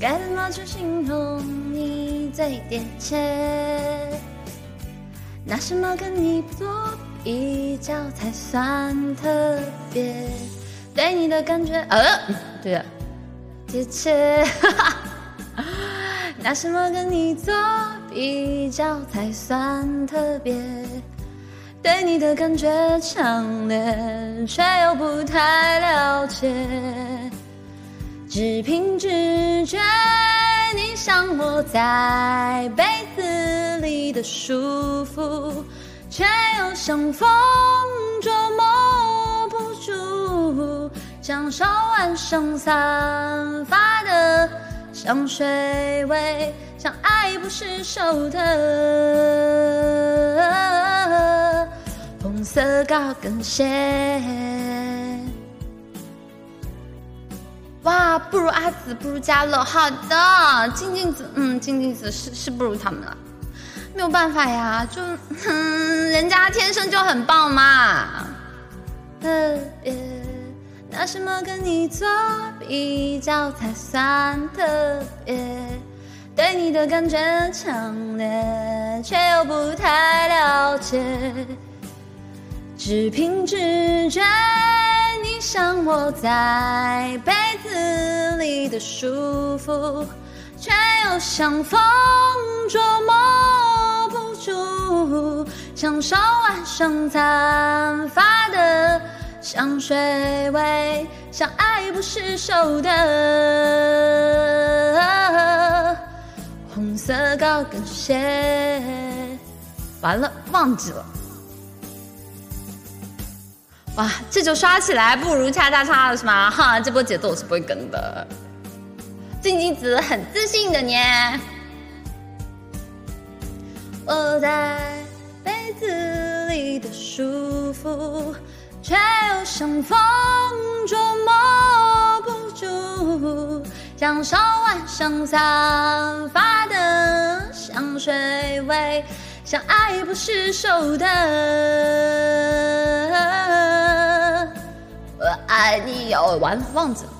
该怎么去形容你最贴切？拿什么跟你做比较才算特别？对你的感觉，呃，对了，贴切。拿什么跟你做比较才算特别？对你的感觉强烈，却又不太了解。只凭直觉，你像我在被子里的舒服，却又像风捉摸不住，像手腕上散发的香水味，像爱不释手的红色高跟鞋。哇，不如阿紫，不如嘉乐。好的，静静子，嗯，静静子是是不如他们了，没有办法呀，就，嗯，人家天生就很棒嘛。特别，拿什么跟你做比较才算特别？对你的感觉强烈，却又不太了解，只凭直觉。像窝在被子里的舒服，却又像风捉摸不住，像手腕上散发的香水味，像爱不释手的红色高跟鞋。完了，忘记了。哇，这就刷起来不如恰恰恰了是吗？哈，这波节奏我是不会跟的。静静子很自信的呢。我在被子里的舒服，却又像风捉摸不住，像手腕上散发的香水味，像爱不释手的。你，有，完了，忘记了。